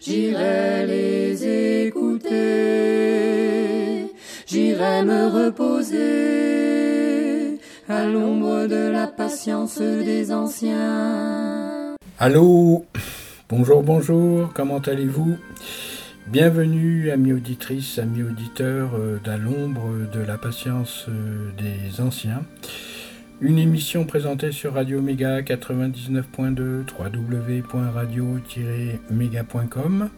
J'irai les écouter, j'irai me reposer à l'ombre de la patience des anciens. Allô? Bonjour, bonjour, comment allez-vous? Bienvenue, amis auditrices, amis auditeurs euh, d'à l'ombre de la patience euh, des anciens. Une émission présentée sur Radio Méga 99.2 www.radio-méga.com.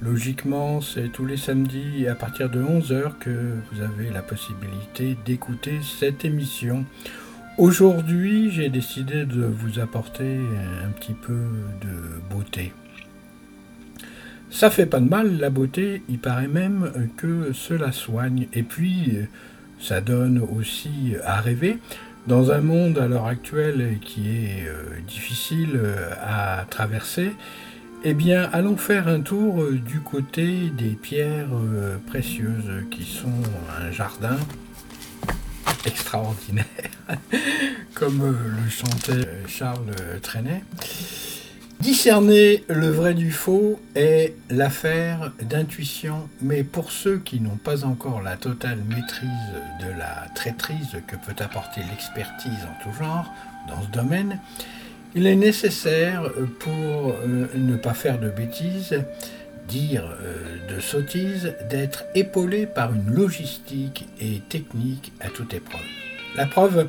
Logiquement, c'est tous les samedis à partir de 11h que vous avez la possibilité d'écouter cette émission. Aujourd'hui, j'ai décidé de vous apporter un petit peu de beauté. Ça fait pas de mal, la beauté, il paraît même que cela soigne. Et puis, ça donne aussi à rêver. Dans un monde à l'heure actuelle qui est euh, difficile euh, à traverser, eh bien, allons faire un tour euh, du côté des pierres précieuses qui sont un jardin extraordinaire, comme le chantait Charles Trenet. Discerner le vrai du faux est l'affaire d'intuition, mais pour ceux qui n'ont pas encore la totale maîtrise de la traîtrise que peut apporter l'expertise en tout genre dans ce domaine, il est nécessaire pour euh, ne pas faire de bêtises, dire euh, de sottises, d'être épaulé par une logistique et technique à toute épreuve. La preuve,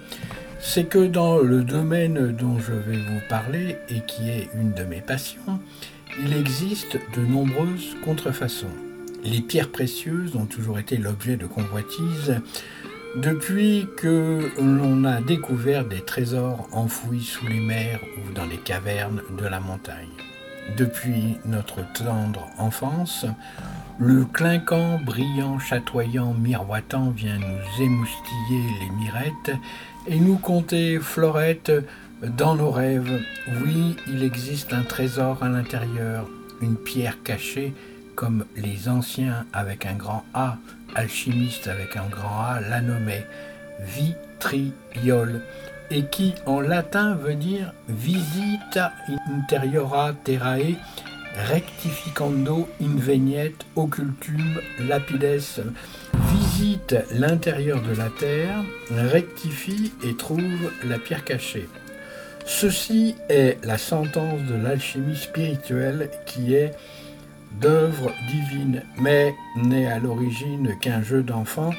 c'est que dans le domaine dont je vais vous parler et qui est une de mes passions, il existe de nombreuses contrefaçons. Les pierres précieuses ont toujours été l'objet de convoitises depuis que l'on a découvert des trésors enfouis sous les mers ou dans les cavernes de la montagne. Depuis notre tendre enfance, le clinquant, brillant, chatoyant, miroitant vient nous émoustiller les mirettes et nous conter florettes dans nos rêves. Oui, il existe un trésor à l'intérieur, une pierre cachée comme les anciens avec un grand A, alchimistes avec un grand A la nommaient vitriol et qui en latin veut dire visita interiora terrae rectificando inveniet occultum lapides visite l'intérieur de la terre, rectifie et trouve la pierre cachée. Ceci est la sentence de l'alchimie spirituelle qui est d'œuvre divine, mais n'est à l'origine qu'un jeu d'enfant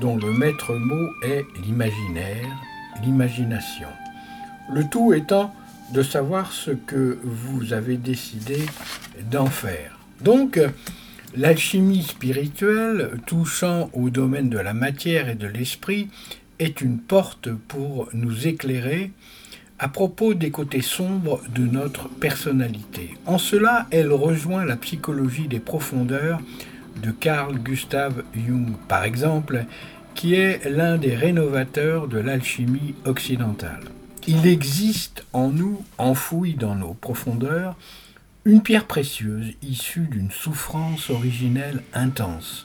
dont le maître mot est l'imaginaire, l'imagination. Le tout étant de savoir ce que vous avez décidé d'en faire. Donc, l'alchimie spirituelle, touchant au domaine de la matière et de l'esprit, est une porte pour nous éclairer à propos des côtés sombres de notre personnalité. En cela, elle rejoint la psychologie des profondeurs de Carl Gustav Jung, par exemple, qui est l'un des rénovateurs de l'alchimie occidentale. Il existe en nous, enfoui dans nos profondeurs, une pierre précieuse issue d'une souffrance originelle intense.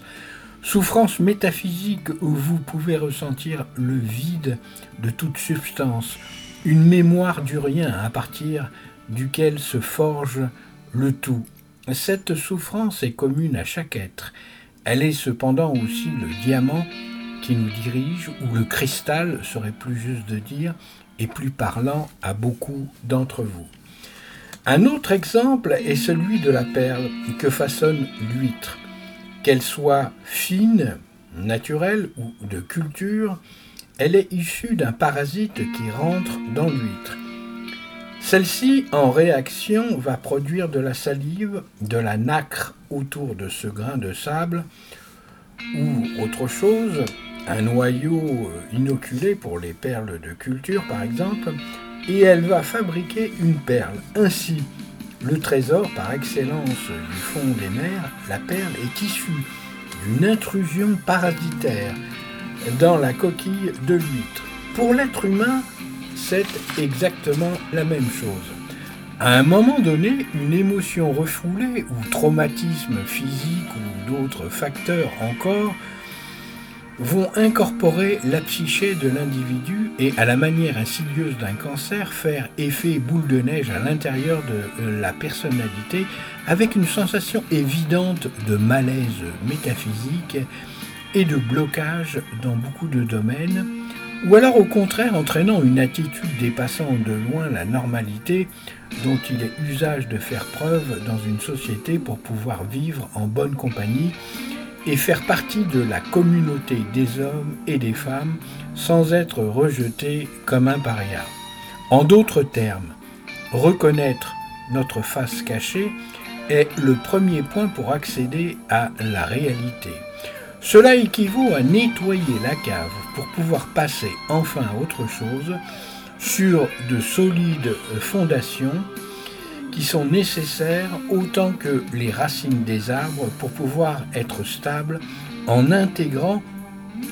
Souffrance métaphysique où vous pouvez ressentir le vide de toute substance, une mémoire du rien à partir duquel se forge le tout. Cette souffrance est commune à chaque être. Elle est cependant aussi le diamant qui nous dirige, ou le cristal serait plus juste de dire, est plus parlant à beaucoup d'entre vous. Un autre exemple est celui de la perle que façonne l'huître. Qu'elle soit fine, naturelle ou de culture, elle est issue d'un parasite qui rentre dans l'huître. Celle-ci, en réaction, va produire de la salive, de la nacre autour de ce grain de sable, ou autre chose, un noyau inoculé pour les perles de culture par exemple, et elle va fabriquer une perle. Ainsi, le trésor par excellence du fond des mers, la perle est issue d'une intrusion parasitaire dans la coquille de l'huître. Pour l'être humain, c'est exactement la même chose. À un moment donné, une émotion refoulée ou traumatisme physique ou d'autres facteurs encore vont incorporer la psyché de l'individu et, à la manière insidieuse d'un cancer, faire effet boule de neige à l'intérieur de la personnalité avec une sensation évidente de malaise métaphysique et de blocage dans beaucoup de domaines, ou alors au contraire entraînant une attitude dépassant de loin la normalité dont il est usage de faire preuve dans une société pour pouvoir vivre en bonne compagnie et faire partie de la communauté des hommes et des femmes sans être rejeté comme un paria. En d'autres termes, reconnaître notre face cachée est le premier point pour accéder à la réalité. Cela équivaut à nettoyer la cave pour pouvoir passer enfin à autre chose sur de solides fondations qui sont nécessaires autant que les racines des arbres pour pouvoir être stables en intégrant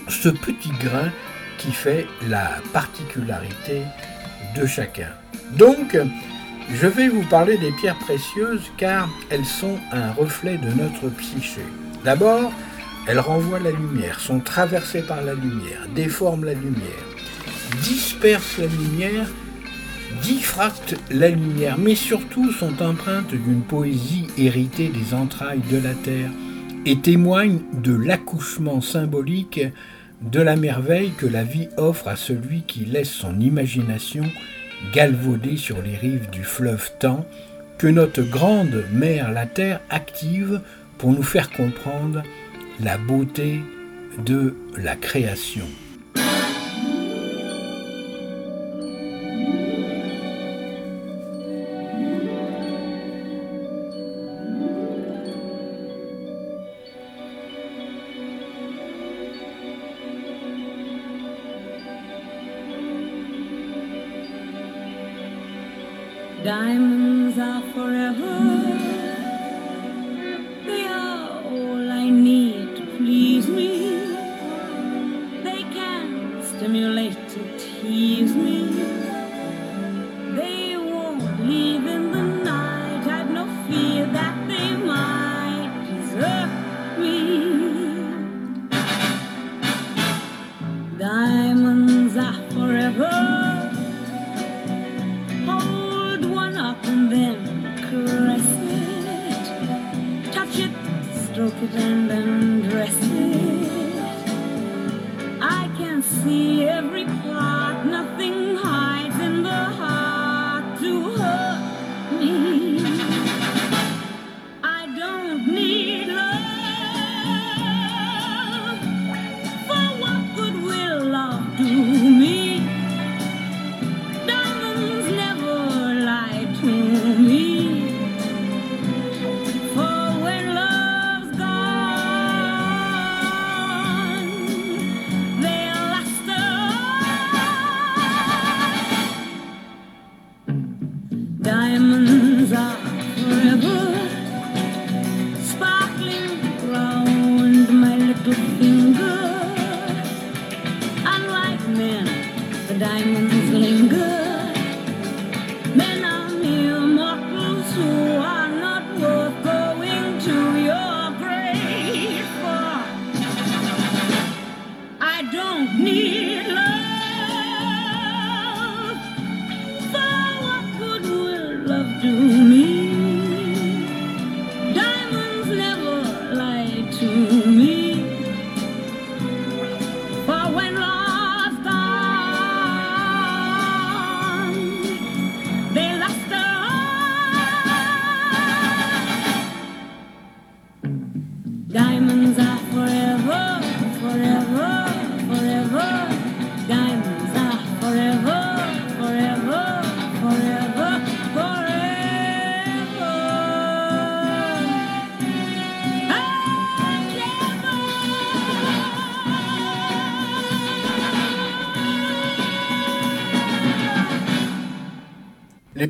ce petit grain qui fait la particularité de chacun. Donc, je vais vous parler des pierres précieuses car elles sont un reflet de notre psyché. D'abord, elles renvoient la lumière, sont traversées par la lumière, déforment la lumière, dispersent la lumière diffractent la lumière, mais surtout sont empreintes d'une poésie héritée des entrailles de la terre et témoignent de l'accouchement symbolique de la merveille que la vie offre à celui qui laisse son imagination galvauder sur les rives du fleuve temps que notre grande mère la terre active pour nous faire comprendre la beauté de la création.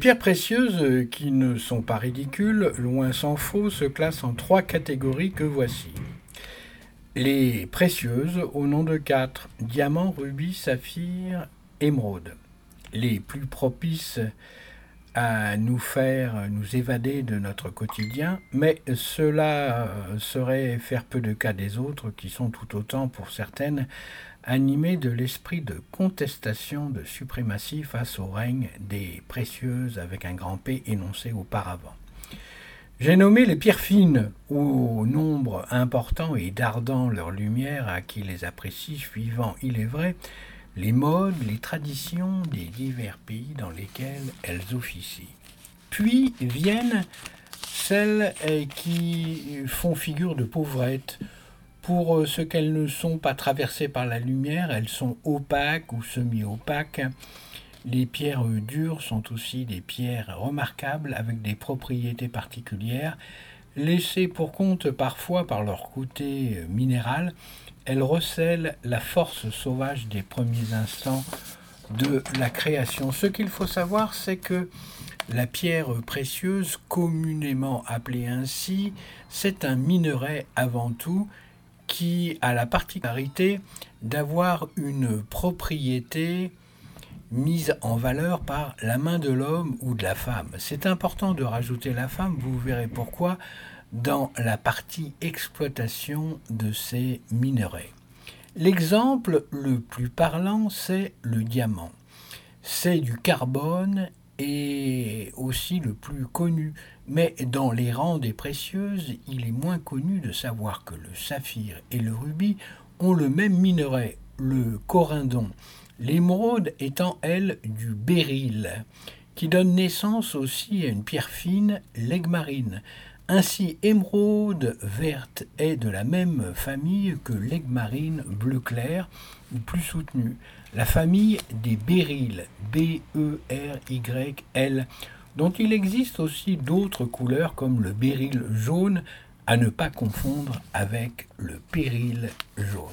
Pierres précieuses, euh, qui ne sont pas ridicules, loin s'en faut, se classent en trois catégories que voici. Les précieuses, au nom de quatre, diamant, rubis, saphir, émeraude. Les plus propices à nous faire nous évader de notre quotidien, mais cela euh, serait faire peu de cas des autres, qui sont tout autant, pour certaines, animé de l'esprit de contestation de suprématie face au règne des précieuses avec un grand P énoncé auparavant. J'ai nommé les pierres fines, au nombre important et dardant leur lumière à qui les apprécie, suivant, il est vrai, les modes, les traditions des divers pays dans lesquels elles officient. Puis viennent celles eh, qui font figure de pauvrettes, pour euh, ce qu'elles ne sont pas traversées par la lumière, elles sont opaques ou semi-opaques. Les pierres dures sont aussi des pierres remarquables avec des propriétés particulières. Laissées pour compte parfois par leur côté euh, minéral, elles recèlent la force sauvage des premiers instants de la création. Ce qu'il faut savoir, c'est que la pierre précieuse, communément appelée ainsi, c'est un minerai avant tout qui a la particularité d'avoir une propriété mise en valeur par la main de l'homme ou de la femme. C'est important de rajouter la femme, vous verrez pourquoi, dans la partie exploitation de ces minerais. L'exemple le plus parlant, c'est le diamant. C'est du carbone et aussi le plus connu. Mais dans les rangs des précieuses, il est moins connu de savoir que le saphir et le rubis ont le même minerai, le corindon, l'émeraude étant, elle, du béryl, qui donne naissance aussi à une pierre fine, l'egmarine. Ainsi, émeraude verte est de la même famille que l'egmarine bleu clair, ou plus soutenue, la famille des béryls, B-E-R-Y-L, dont il existe aussi d'autres couleurs comme le béryl jaune, à ne pas confondre avec le péril jaune.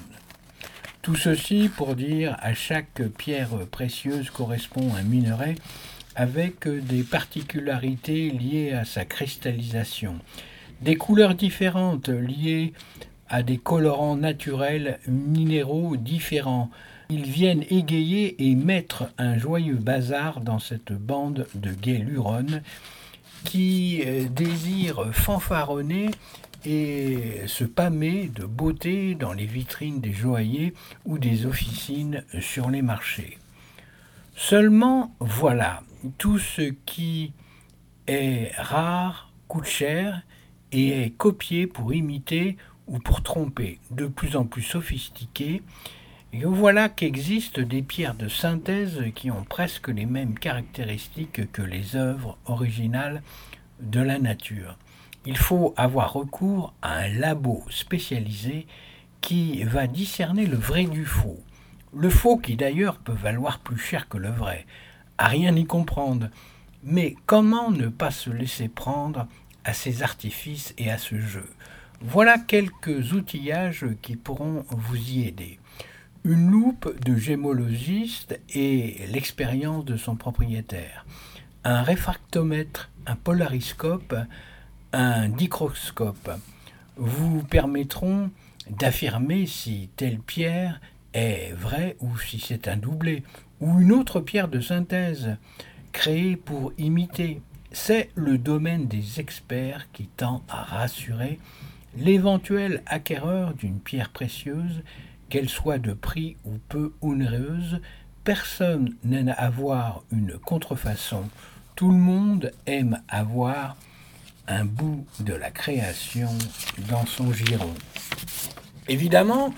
Tout ceci pour dire à chaque pierre précieuse correspond un minerai avec des particularités liées à sa cristallisation, des couleurs différentes liées à des colorants naturels minéraux différents, ils viennent égayer et mettre un joyeux bazar dans cette bande de gays luronnes qui euh, désirent fanfaronner et se pâmer de beauté dans les vitrines des joailliers ou des officines sur les marchés. Seulement, voilà, tout ce qui est rare coûte cher et est copié pour imiter ou pour tromper, de plus en plus sophistiqué, et voilà qu'existent des pierres de synthèse qui ont presque les mêmes caractéristiques que les œuvres originales de la nature. Il faut avoir recours à un labo spécialisé qui va discerner le vrai du faux. Le faux qui d'ailleurs peut valoir plus cher que le vrai, à rien y comprendre. Mais comment ne pas se laisser prendre à ces artifices et à ce jeu? Voilà quelques outillages qui pourront vous y aider une loupe de gémologiste et l'expérience de son propriétaire, un réfractomètre, un polariscope, un dicroscope vous permettront d'affirmer si telle pierre est vraie ou si c'est un doublé, ou une autre pierre de synthèse créée pour imiter. C'est le domaine des experts qui tend à rassurer l'éventuel acquéreur d'une pierre précieuse qu'elle soit de prix ou peu onéreuse, personne n'aime avoir une contrefaçon. Tout le monde aime avoir un bout de la création dans son giron. Évidemment,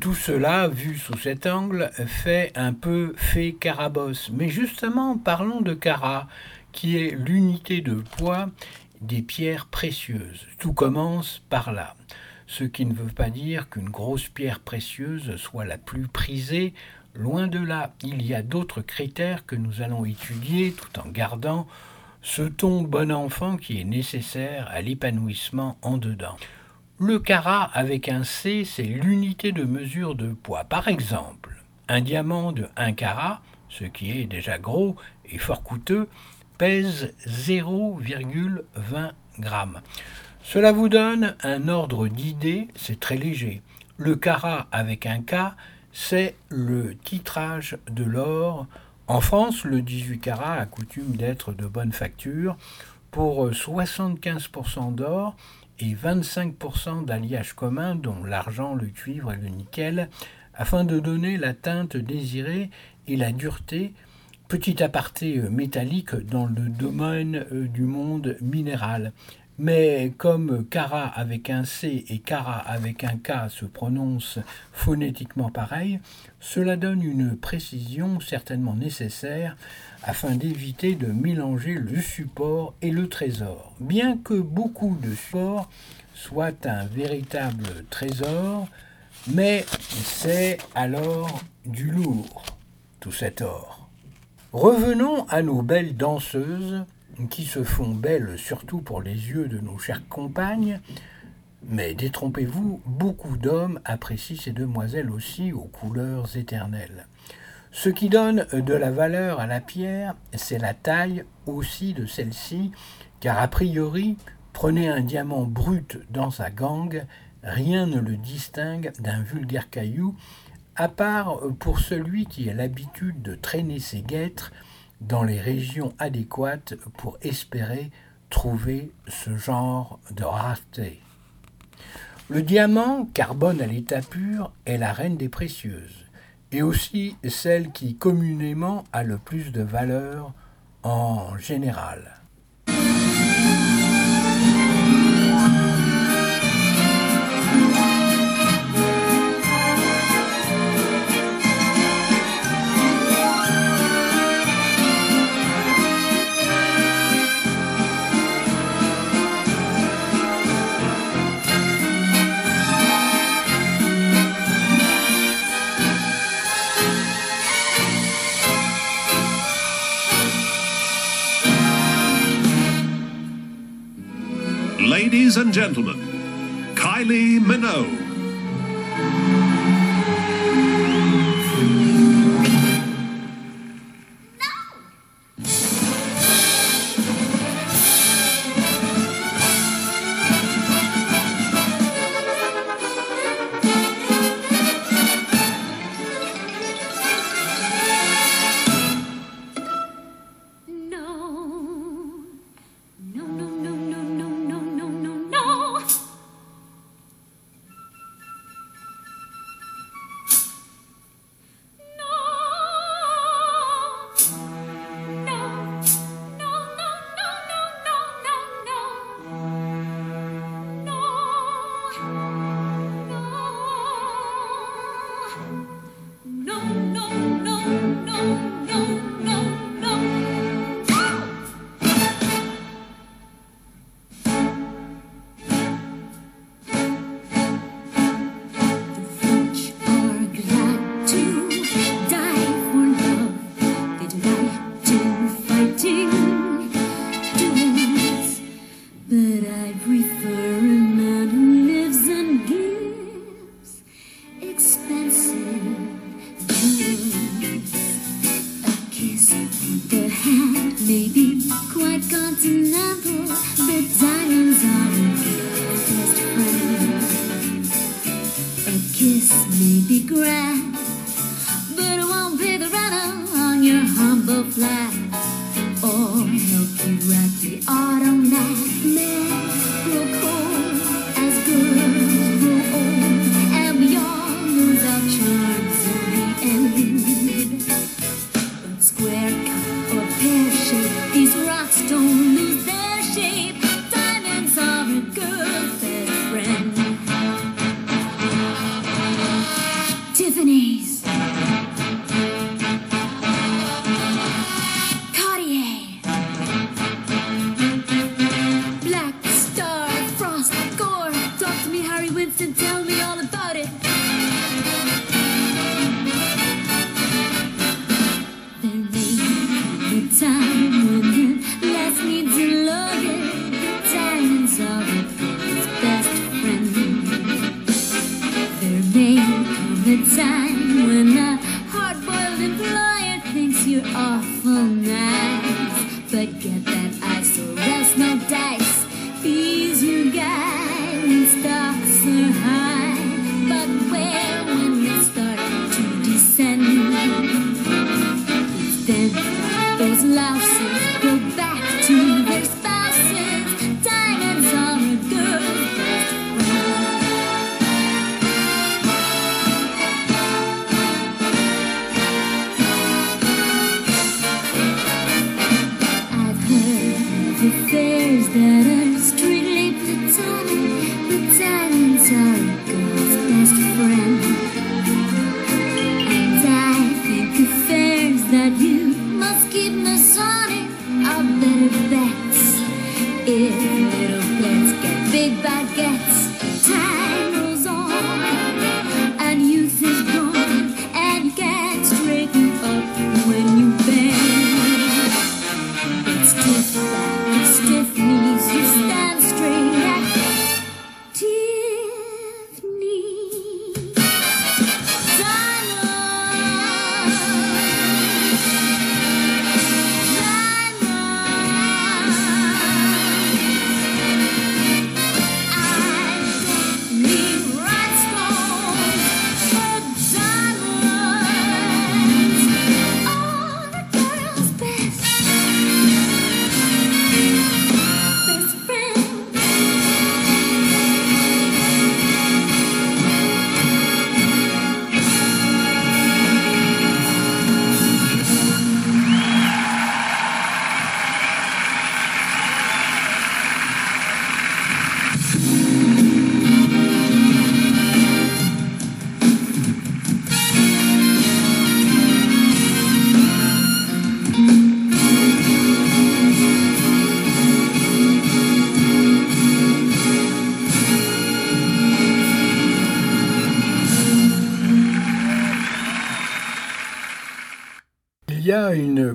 tout cela, vu sous cet angle, fait un peu fait carabosse. Mais justement, parlons de cara, qui est l'unité de poids des pierres précieuses. Tout commence par là ce qui ne veut pas dire qu'une grosse pierre précieuse soit la plus prisée Loin de là, il y a d'autres critères que nous allons étudier tout en gardant ce ton bon enfant qui est nécessaire à l'épanouissement en dedans. Le carat avec un C, c'est l'unité de mesure de poids. Par exemple, un diamant de 1 carat, ce qui est déjà gros et fort coûteux, pèse 0,20 grammes. Cela vous donne un ordre d'idée, c'est très léger. Le carat avec un K c'est le titrage de l'or. En France, le 18 carats a coutume d'être de bonne facture pour 75% d'or et 25% d'alliage commun, dont l'argent, le cuivre et le nickel, afin de donner la teinte désirée et la dureté. Petit aparté métallique dans le domaine euh, du monde minéral. Mais comme Cara avec un C et Cara avec un K se prononcent phonétiquement pareil, cela donne une précision certainement nécessaire afin d'éviter de mélanger le support et le trésor. Bien que beaucoup de supports soient un véritable trésor, mais c'est alors du lourd, tout cet or. Revenons à nos belles danseuses qui se font belles surtout pour les yeux de nos chères compagnes, mais détrompez-vous, beaucoup d'hommes apprécient ces demoiselles aussi aux couleurs éternelles. Ce qui donne de la valeur à la pierre, c'est la taille aussi de celle-ci, car a priori, prenez un diamant brut dans sa gangue, rien ne le distingue d'un vulgaire caillou, à part pour celui qui a l'habitude de traîner ses guêtres dans les régions adéquates pour espérer trouver ce genre de rareté. Le diamant, carbone à l'état pur, est la reine des précieuses, et aussi celle qui communément a le plus de valeur en général. Ladies and gentlemen, Kylie Minogue.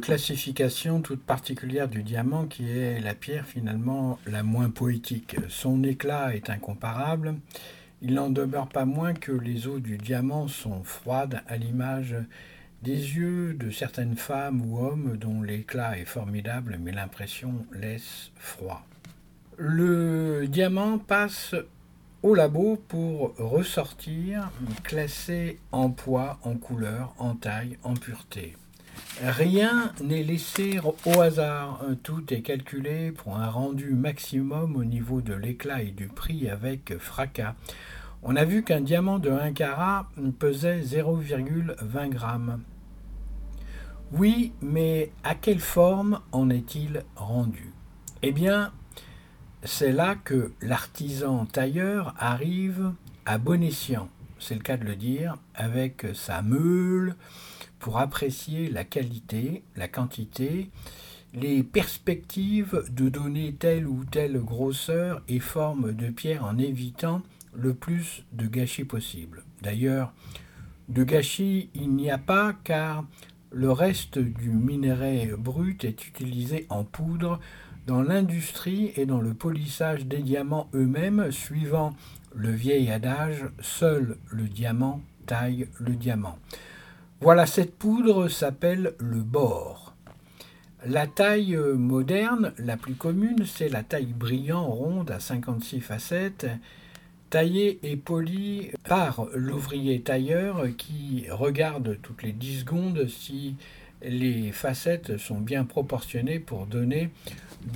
Classification toute particulière du diamant qui est la pierre finalement la moins poétique. Son éclat est incomparable. Il n'en demeure pas moins que les eaux du diamant sont froides à l'image des yeux de certaines femmes ou hommes dont l'éclat est formidable mais l'impression laisse froid. Le diamant passe au labo pour ressortir classé en poids, en couleur, en taille, en pureté. Rien n'est laissé au hasard, tout est calculé pour un rendu maximum au niveau de l'éclat et du prix avec fracas. On a vu qu'un diamant de 1 carat pesait 0,20 grammes. Oui, mais à quelle forme en est-il rendu? Eh bien, c'est là que l'artisan tailleur arrive à bon escient, c'est le cas de le dire, avec sa meule, pour apprécier la qualité, la quantité, les perspectives de donner telle ou telle grosseur et forme de pierre en évitant le plus de gâchis possible. D'ailleurs, de gâchis il n'y a pas car le reste du minerai brut est utilisé en poudre dans l'industrie et dans le polissage des diamants eux-mêmes, suivant le vieil adage seul le diamant taille le diamant. Voilà, cette poudre s'appelle le bore. La taille moderne, la plus commune, c'est la taille brillant ronde à 56 facettes, taillée et polie par l'ouvrier tailleur qui regarde toutes les 10 secondes si les facettes sont bien proportionnées pour donner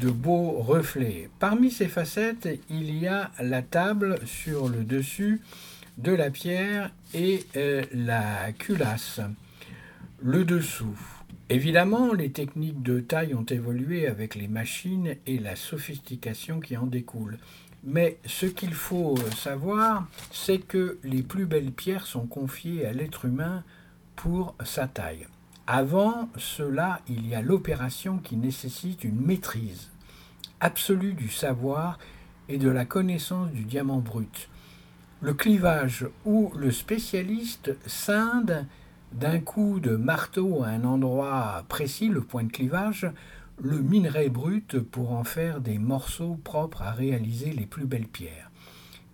de beaux reflets. Parmi ces facettes, il y a la table sur le dessus de la pierre et euh, la culasse. Le dessous. Évidemment, les techniques de taille ont évolué avec les machines et la sophistication qui en découle. Mais ce qu'il faut savoir, c'est que les plus belles pierres sont confiées à l'être humain pour sa taille. Avant cela, il y a l'opération qui nécessite une maîtrise absolue du savoir et de la connaissance du diamant brut. Le clivage où le spécialiste scinde d'un coup de marteau à un endroit précis, le point de clivage, le minerai brut pour en faire des morceaux propres à réaliser les plus belles pierres.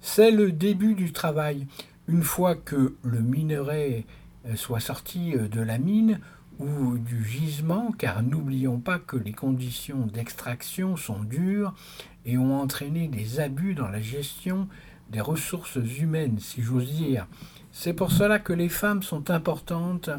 C'est le début du travail. Une fois que le minerai euh, soit sorti euh, de la mine ou du gisement, car n'oublions pas que les conditions d'extraction sont dures et ont entraîné des abus dans la gestion des ressources humaines, si j'ose dire. C'est pour cela que les femmes sont importantes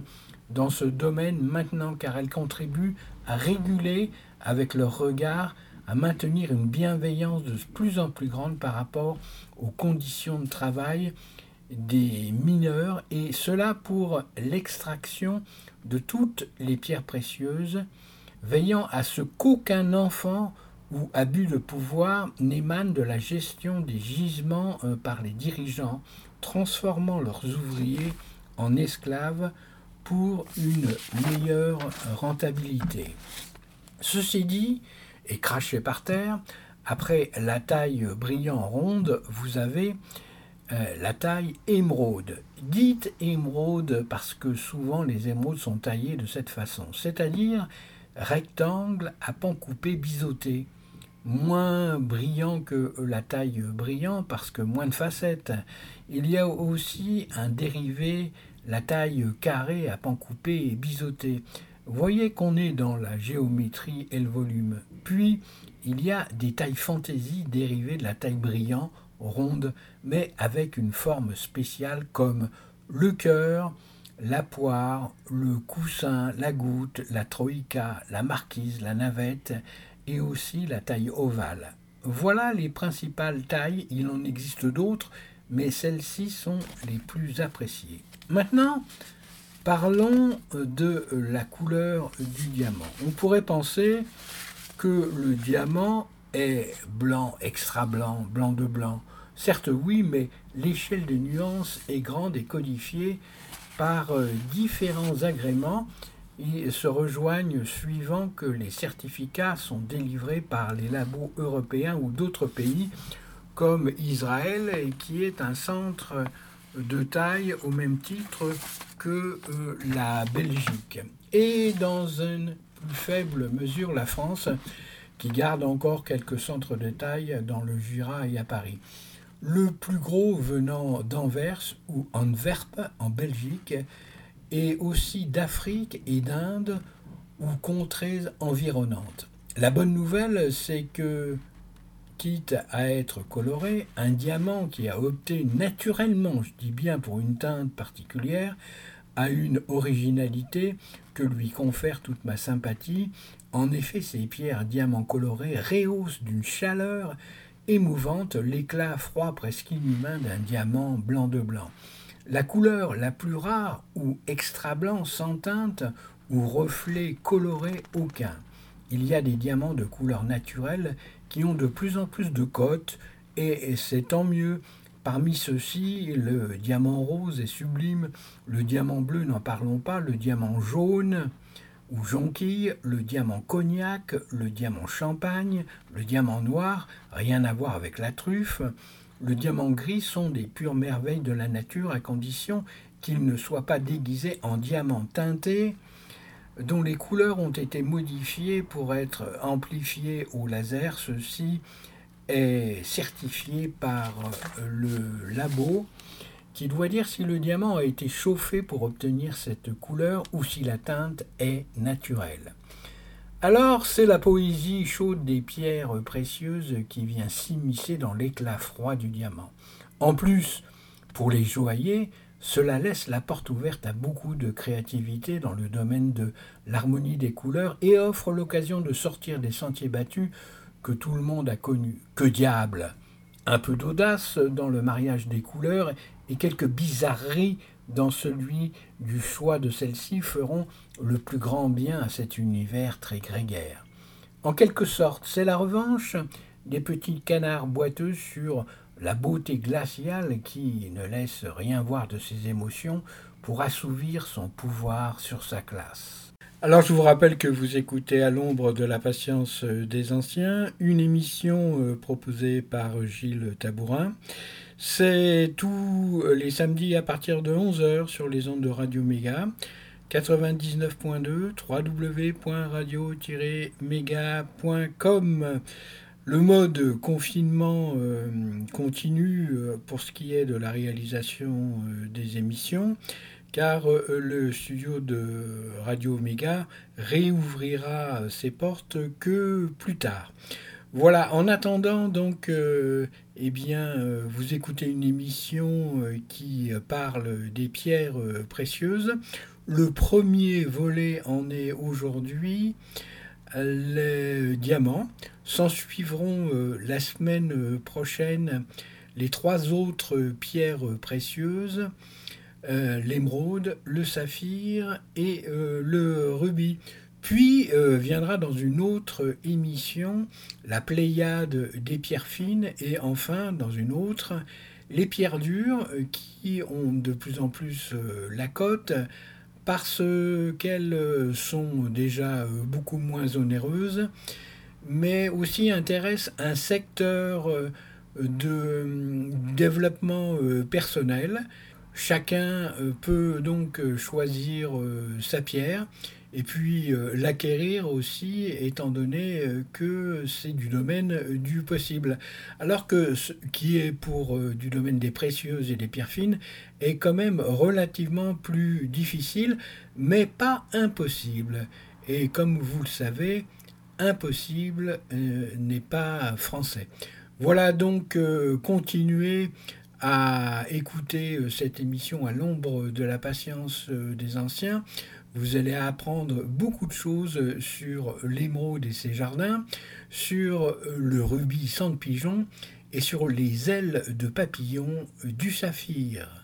dans ce domaine maintenant, car elles contribuent à réguler avec leur regard, à maintenir une bienveillance de plus en plus grande par rapport aux conditions de travail des mineurs, et cela pour l'extraction de toutes les pierres précieuses, veillant à ce qu'aucun enfant ou abus de pouvoir n'émane de la gestion des gisements euh, par les dirigeants, transformant leurs ouvriers en esclaves pour une meilleure rentabilité. Ceci dit, et craché par terre, après la taille brillant ronde, vous avez euh, la taille émeraude. Dites émeraude parce que souvent les émeraudes sont taillées de cette façon, c'est-à-dire rectangle à pan coupé biseauté. Moins brillant que la taille brillant parce que moins de facettes. Il y a aussi un dérivé, la taille carrée à pan coupé et biseauté. Voyez qu'on est dans la géométrie et le volume. Puis, il y a des tailles fantaisie dérivées de la taille brillant, ronde, mais avec une forme spéciale comme le cœur, la poire, le coussin, la goutte, la troïka, la marquise, la navette et aussi la taille ovale. Voilà les principales tailles, il en existe d'autres, mais celles-ci sont les plus appréciées. Maintenant, Parlons euh, de la couleur du diamant. On pourrait penser que le diamant est blanc, extra blanc, blanc de blanc. Certes oui, mais l'échelle de nuances est grande et codifiée par euh, différents agréments et se rejoignent suivant que les certificats sont délivrés par les labos européens ou d'autres pays comme Israël, qui est un centre de taille au même titre que euh, la Belgique. Et dans une plus faible mesure la France, qui garde encore quelques centres de taille dans le Jura et à Paris. Le plus gros venant d'Anvers ou Antwerp en Belgique, et aussi d'Afrique et d'Inde ou contrées environnantes. La bonne nouvelle, c'est que quitte à être coloré, un diamant qui a opté naturellement, je dis bien pour une teinte particulière, a une originalité que lui confère toute ma sympathie. En effet, ces pierres diamants colorés rehaussent d'une chaleur émouvante l'éclat froid presque inhumain d'un diamant blanc de blanc. La couleur la plus rare ou extra blanc sans teinte ou reflet coloré aucun. Il y a des diamants de couleur naturelle qui ont de plus en plus de cotes, et c'est tant mieux. Parmi ceux-ci, le diamant rose est sublime, le diamant bleu, n'en parlons pas, le diamant jaune ou jonquille, le diamant cognac, le diamant champagne, le diamant noir, rien à voir avec la truffe, le diamant gris sont des pures merveilles de la nature à condition qu'ils ne soient pas déguisés en diamant teinté, dont les couleurs ont été modifiées pour être amplifiées au laser. Ceci est certifié par le labo qui doit dire si le diamant a été chauffé pour obtenir cette couleur ou si la teinte est naturelle. Alors c'est la poésie chaude des pierres précieuses qui vient s'immiscer dans l'éclat froid du diamant. En plus, pour les joailliers, cela laisse la porte ouverte à beaucoup de créativité dans le domaine de l'harmonie des couleurs et offre l'occasion de sortir des sentiers battus que tout le monde a connus. Que diable Un peu d'audace dans le mariage des couleurs et quelques bizarreries dans celui du choix de celles-ci feront le plus grand bien à cet univers très grégaire. En quelque sorte, c'est la revanche des petits canards boiteux sur la beauté glaciale qui ne laisse rien voir de ses émotions pour assouvir son pouvoir sur sa classe. Alors je vous rappelle que vous écoutez à l'ombre de la patience des anciens, une émission euh, proposée par Gilles Tabourin. C'est tous euh, les samedis à partir de 11h sur les ondes de Radio Méga. 99.2 www.radio-méga.com le mode confinement continue pour ce qui est de la réalisation des émissions car euh, le studio de Radio Omega réouvrira ses portes que plus tard. Voilà, en attendant donc, euh, eh bien, euh, vous écoutez une émission qui parle des pierres précieuses. Le premier volet en est aujourd'hui les diamants. S'en suivront la semaine prochaine les trois autres pierres précieuses euh, l'émeraude, le saphir et euh, le rubis. Puis euh, viendra dans une autre émission la Pléiade des pierres fines et enfin dans une autre les pierres dures qui ont de plus en plus la cote parce qu'elles sont déjà beaucoup moins onéreuses mais aussi intéressent un secteur de développement personnel. Chacun euh, peut donc euh, choisir euh, sa pierre et puis l'acquérir aussi étant donné que c'est du domaine du possible. Alors que ce qui est pour du domaine des précieuses et des pierres fines est quand même relativement plus difficile, mais pas impossible. Et comme vous le savez, impossible n'est pas français. Voilà donc continuer à écouter euh, cette émission à l'ombre de la patience euh, des anciens, vous allez apprendre beaucoup de choses sur l'émeraude et ses jardins, sur euh, le rubis sans pigeon et sur les ailes de papillon du saphir.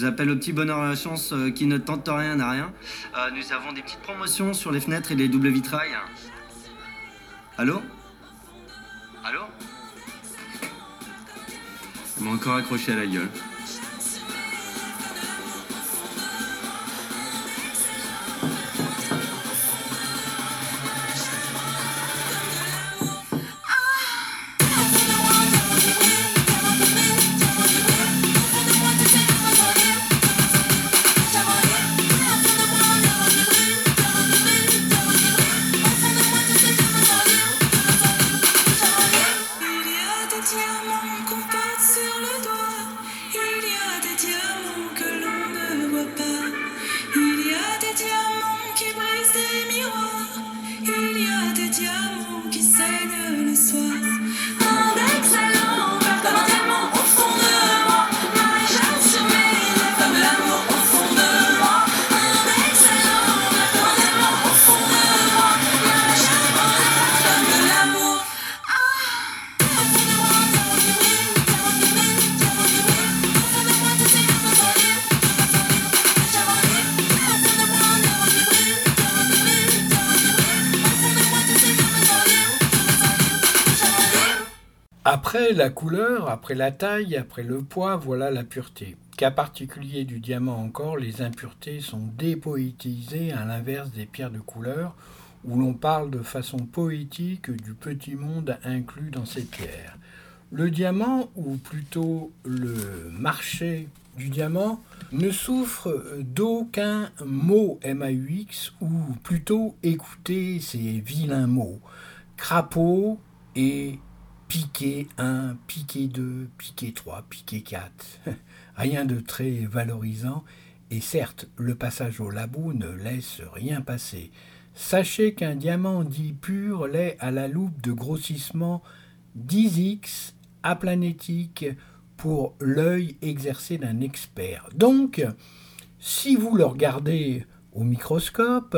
vous appelle au petit bonheur à la chance euh, qui ne tente rien à rien. Euh, nous avons des petites promotions sur les fenêtres et les doubles vitrailles. Allô? Allô? Il m'a encore accroché à la gueule. La couleur, après la taille, après le poids, voilà la pureté. Cas particulier du diamant encore, les impuretés sont dépoétisées à l'inverse des pierres de couleur, où l'on parle de façon poétique du petit monde inclus dans ces pierres. Le diamant, ou plutôt le marché du diamant, ne souffre d'aucun mot MAUX, ou plutôt écoutez ces vilains mots. Crapaud et piqué 1, piqué 2, piqué 3, piqué 4. Rien de très valorisant, et certes, le passage au labo ne laisse rien passer. Sachez qu'un diamant dit pur l'est à la loupe de grossissement 10x aplanétique pour l'œil exercé d'un expert. Donc, si vous le regardez au microscope,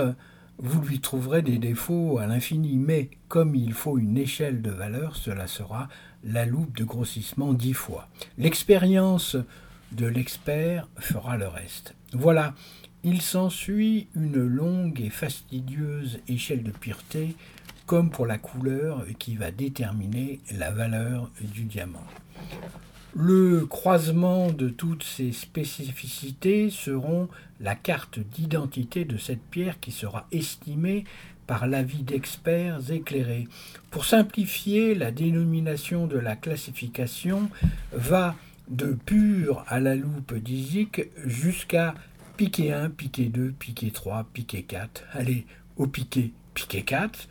vous lui trouverez des défauts à l'infini, mais comme il faut une échelle de valeur, cela sera la loupe de grossissement dix fois. L'expérience de l'expert fera le reste. Voilà, il s'ensuit une longue et fastidieuse échelle de pureté, comme pour la couleur qui va déterminer la valeur du diamant. Le croisement de toutes ces spécificités seront la carte d'identité de cette pierre qui sera estimée par l'avis d'experts éclairés. Pour simplifier, la dénomination de la classification va de pur à la loupe d'Isic jusqu'à piqué 1, piqué 2, piqué 3, piqué 4. Allez, au piqué, piqué 4.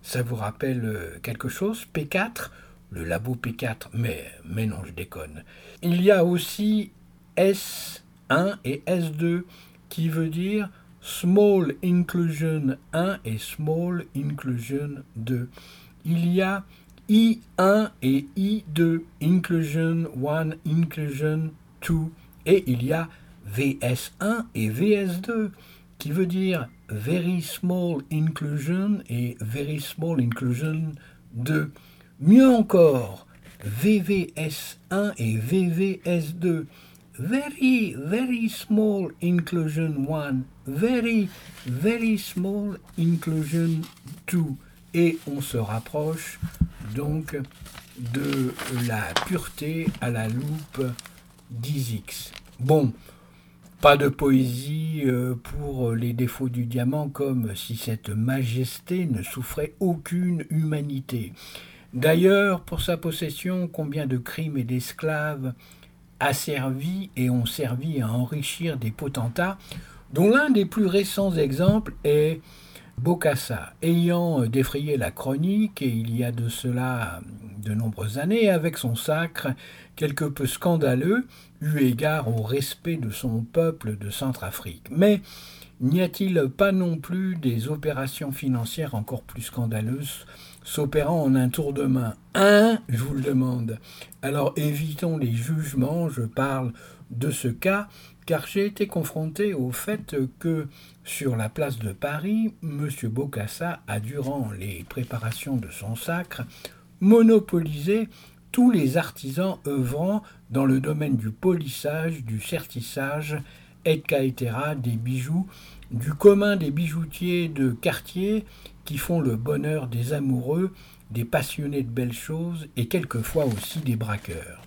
Ça vous rappelle euh, quelque chose? P4 le labo P4, mais, mais non, je déconne. Il y a aussi S1 et S2, qui veut dire Small Inclusion 1 et Small Inclusion 2. Il y a I1 et I2, Inclusion 1, Inclusion 2, et il y a VS1 et VS2, qui veut dire Very Small Inclusion et Very Small Inclusion 2. Mieux encore, VVS1 et VVS2. Very, very small inclusion 1. Very, very small inclusion 2. Et on se rapproche donc de la pureté à la loupe 10x. Bon, pas de poésie euh, pour les défauts du diamant comme si cette majesté ne souffrait aucune humanité. D'ailleurs, pour sa possession, combien de crimes et d'esclaves a servi et ont servi à enrichir des potentats, dont l'un des plus récents exemples est Bokassa, ayant défrayé la chronique, et il y a de cela de nombreuses années, avec son sacre quelque peu scandaleux, eu égard au respect de son peuple de Centrafrique. Mais n'y a-t-il pas non plus des opérations financières encore plus scandaleuses s'opérant en un tour de main. Un, je vous le demande. Alors évitons les jugements, je parle de ce cas, car j'ai été confronté au fait que sur la place de Paris, M. Bocassa a, durant les préparations de son sacre, monopolisé tous les artisans œuvrant dans le domaine du polissage, du sertissage, etc., des bijoux, du commun des bijoutiers de quartier font le bonheur des amoureux, des passionnés de belles choses et quelquefois aussi des braqueurs.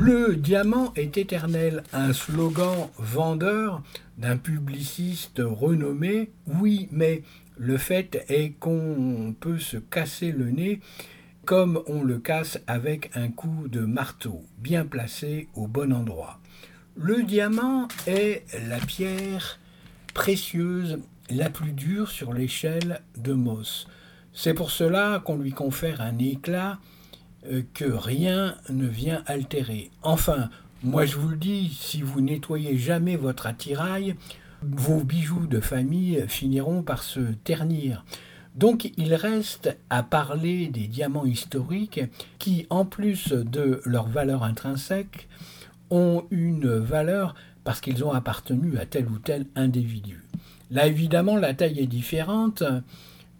Le diamant est éternel, un slogan vendeur d'un publiciste renommé, oui, mais le fait est qu'on peut se casser le nez comme on le casse avec un coup de marteau, bien placé au bon endroit. Le diamant est la pierre précieuse la plus dure sur l'échelle de Moss. C'est pour cela qu'on lui confère un éclat euh, que rien ne vient altérer. Enfin, moi je vous le dis, si vous nettoyez jamais votre attirail, vos bijoux de famille finiront par se ternir. Donc il reste à parler des diamants historiques qui, en plus de leur valeur intrinsèque, ont une valeur parce qu'ils ont appartenu à tel ou tel individu. Là, évidemment, la taille est différente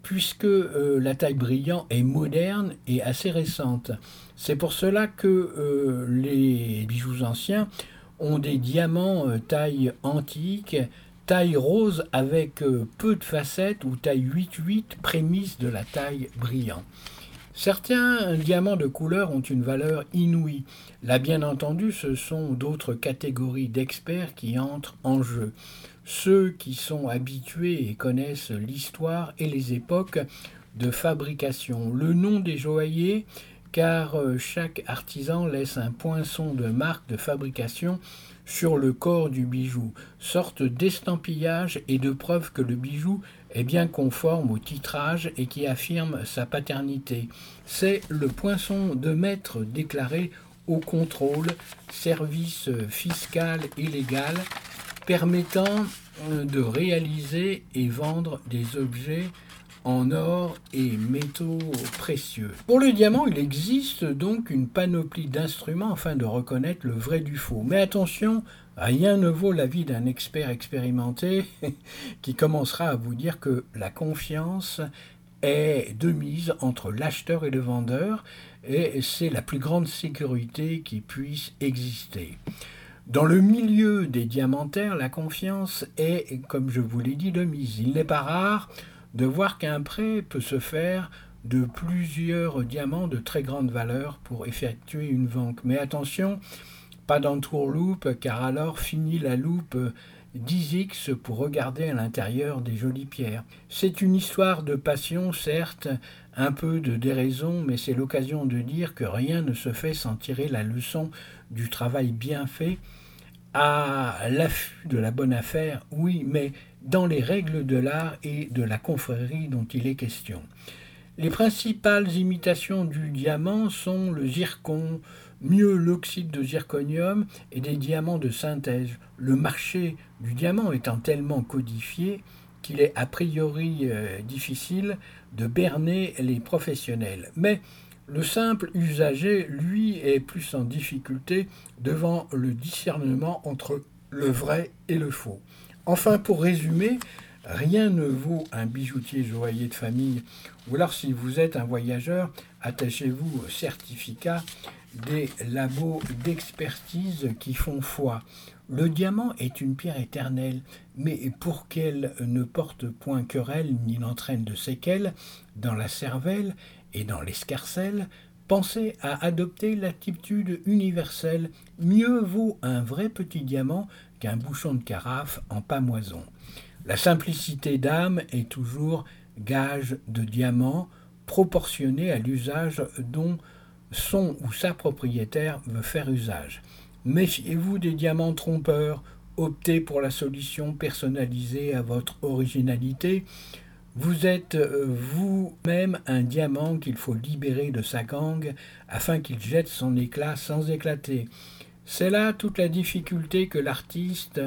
puisque euh, la taille brillant est moderne et assez récente. C'est pour cela que euh, les bijoux anciens ont des diamants euh, taille antique, taille rose avec peu de facettes ou taille 8-8 prémisse de la taille brillant. Certains diamants de couleur ont une valeur inouïe. Là, bien entendu, ce sont d'autres catégories d'experts qui entrent en jeu. Ceux qui sont habitués et connaissent l'histoire et les époques de fabrication. Le nom des joailliers, car euh, chaque artisan laisse un poinçon de marque de fabrication sur le corps du bijou, sorte d'estampillage et de preuve que le bijou est bien conforme au titrage et qui affirme sa paternité. C'est le poinçon de maître déclaré au contrôle, service fiscal et légal, permettant euh, de réaliser et vendre des objets en or et métaux précieux. Pour le diamant, il existe donc une panoplie d'instruments afin de reconnaître le vrai du faux. Mais attention, rien ne vaut l'avis d'un expert expérimenté qui commencera à vous dire que la confiance est de mise entre l'acheteur et le vendeur et c'est la plus grande sécurité qui puisse exister. Dans le milieu des diamantaires, la confiance est, comme je vous l'ai dit, de mise. Il n'est pas rare de voir qu'un prêt peut se faire de plusieurs diamants de très grande valeur pour effectuer une vente. Mais attention, pas d'entourloupe, car alors finit la loupe 10x pour regarder à l'intérieur des jolies pierres. C'est une histoire de passion, certes, un peu de déraison, mais c'est l'occasion de dire que rien ne se fait sans tirer la leçon du travail bien fait à l'affût de la bonne affaire, oui, mais dans les règles de l'art et de la confrérie dont il est question. Les principales imitations du diamant sont le zircon, mieux l'oxyde de zirconium et des diamants de synthèse. Le marché du diamant étant tellement codifié qu'il est a priori euh, difficile de berner les professionnels. Mais le simple usager, lui, est plus en difficulté devant le discernement entre le vrai et le faux. Enfin, pour résumer, rien ne vaut un bijoutier joaillier de famille, ou alors si vous êtes un voyageur, attachez-vous au certificat des labos d'expertise qui font foi. Le diamant est une pierre éternelle, mais pour qu'elle ne porte point querelle ni n'entraîne de séquelles dans la cervelle et dans l'escarcelle, pensez à adopter l'attitude universelle. Mieux vaut un vrai petit diamant qu'un bouchon de carafe en pamoison. La simplicité d'âme est toujours gage de diamant proportionné à l'usage dont son ou sa propriétaire veut faire usage. Méfiez-vous des diamants trompeurs, optez pour la solution personnalisée à votre originalité. Vous êtes euh, vous-même un diamant qu'il faut libérer de sa gangue afin qu'il jette son éclat sans éclater. C'est là toute la difficulté que l'artiste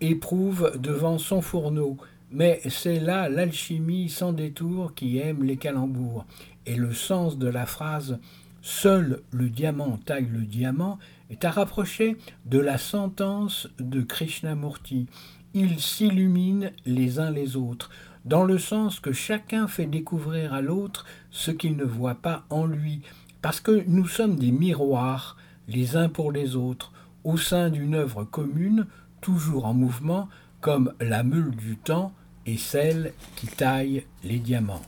éprouve devant son fourneau, mais c'est là l'alchimie sans détour qui aime les calembours. Et le sens de la phrase Seul le diamant taille le diamant est à rapprocher de la sentence de Krishnamurti. Ils s'illuminent les uns les autres, dans le sens que chacun fait découvrir à l'autre ce qu'il ne voit pas en lui, parce que nous sommes des miroirs les uns pour les autres, au sein d'une œuvre commune, toujours en mouvement, comme la meule du temps et celle qui taille les diamants.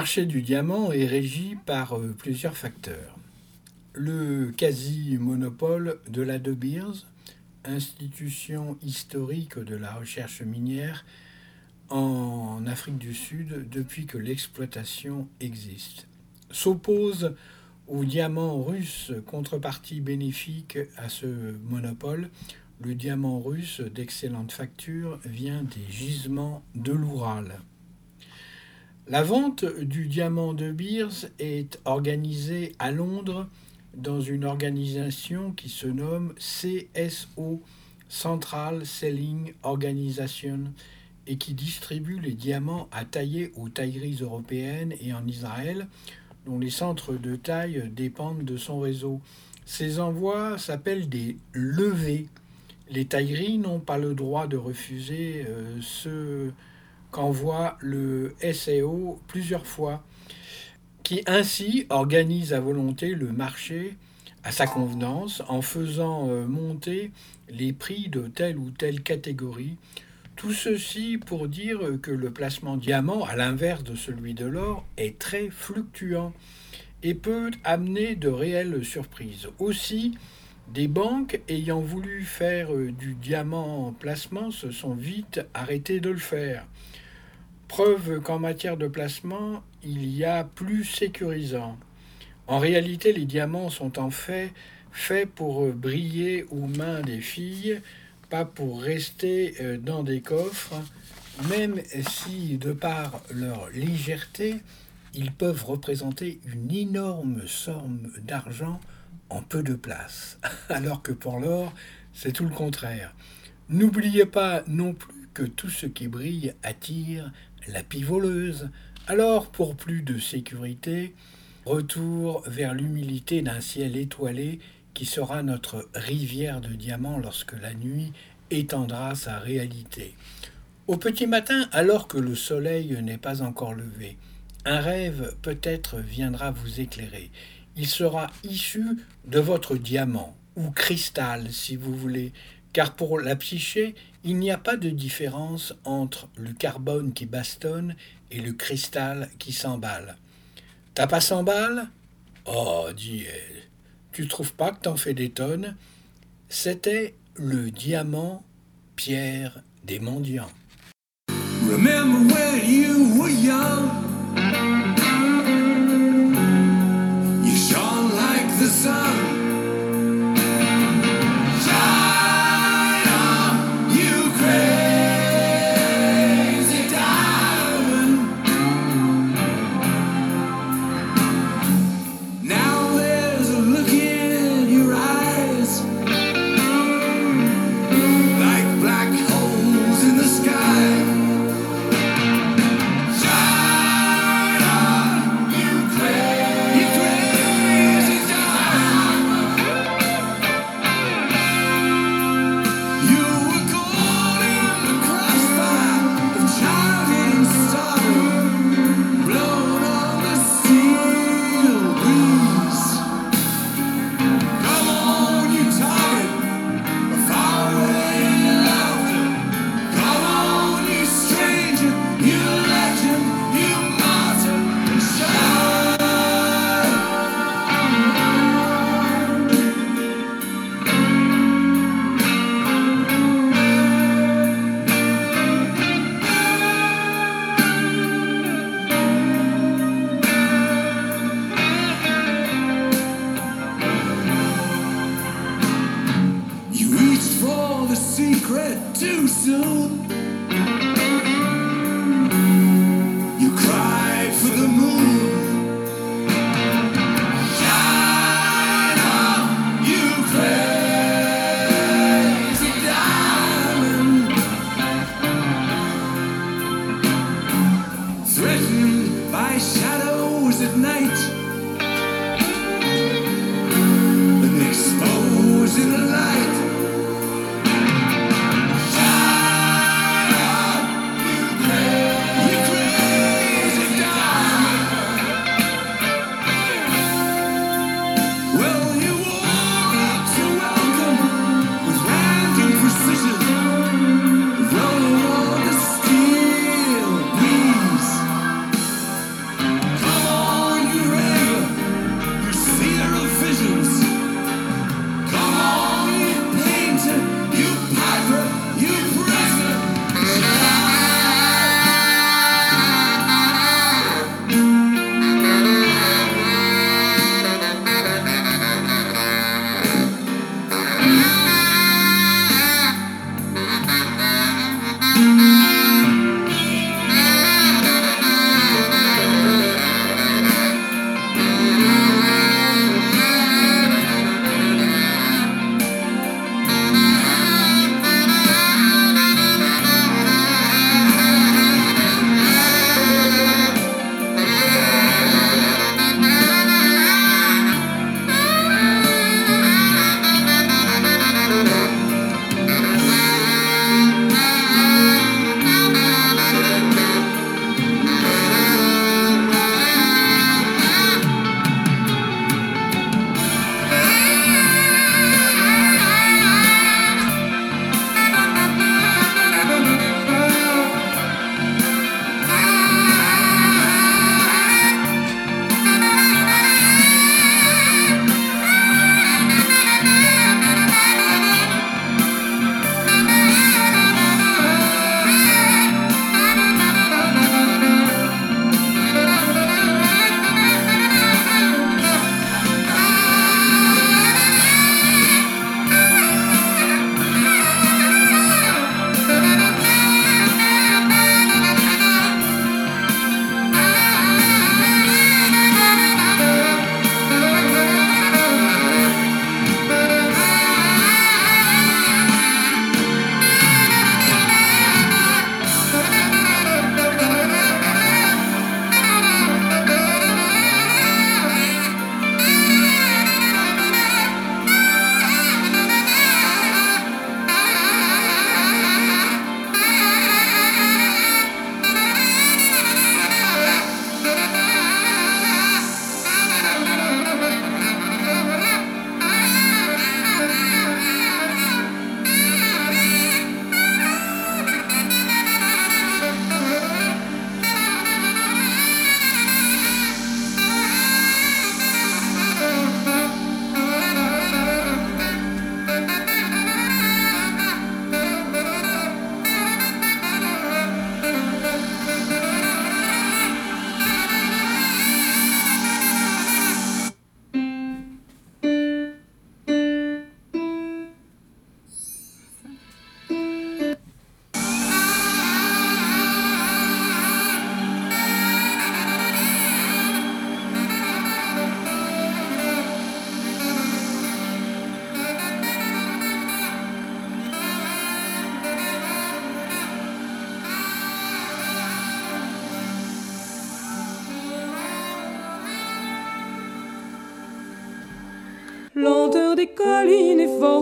Marché du diamant est régi par euh, plusieurs facteurs. Le quasi-monopole de la De Beers, institution historique de la recherche minière en Afrique du Sud depuis que l'exploitation existe, s'oppose au diamant russe, contrepartie bénéfique à ce monopole. Le diamant russe d'excellente facture vient des gisements de l'Oural. La vente du diamant de Beers est organisée à Londres dans une organisation qui se nomme CSO, Central Selling Organization, et qui distribue les diamants à tailler aux tailleries européennes et en Israël, dont les centres de taille dépendent de son réseau. Ces envois s'appellent des levées. Les tailleries n'ont pas le droit de refuser euh, ce qu'envoie le SAO plusieurs fois, qui ainsi organise à volonté le marché à sa convenance en faisant euh, monter les prix de telle ou telle catégorie. Tout ceci pour dire que le placement diamant, à l'inverse de celui de l'or, est très fluctuant et peut amener de réelles surprises. Aussi, des banques ayant voulu faire euh, du diamant en placement se sont vite arrêtées de le faire. Preuve qu'en matière de placement, il y a plus sécurisant. En réalité, les diamants sont en fait faits pour euh, briller aux mains des filles, pas pour rester euh, dans des coffres, même si, de par leur légèreté, ils peuvent représenter une énorme somme d'argent en peu de place, alors que pour l'or, c'est tout le contraire. N'oubliez pas non plus que tout ce qui brille attire la pivoleuse. Alors, pour plus de sécurité, retour vers l'humilité d'un ciel étoilé qui sera notre rivière de diamants lorsque la nuit étendra sa réalité. Au petit matin, alors que le soleil n'est pas encore levé, un rêve peut-être viendra vous éclairer. Il sera issu de votre diamant, ou cristal si vous voulez, car pour la psyché, il n'y a pas de différence entre le carbone qui bastonne et le cristal qui s'emballe. T'as pas 100 balles? Oh, dis, eh, tu trouves pas que t'en fais des tonnes? C'était le diamant pierre des mendiants.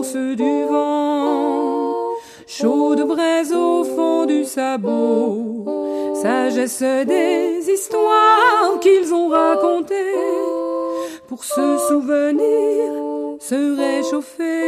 du vent, chaude braise au fond du sabot, sagesse des histoires qu'ils ont racontées, pour se souvenir, se réchauffer.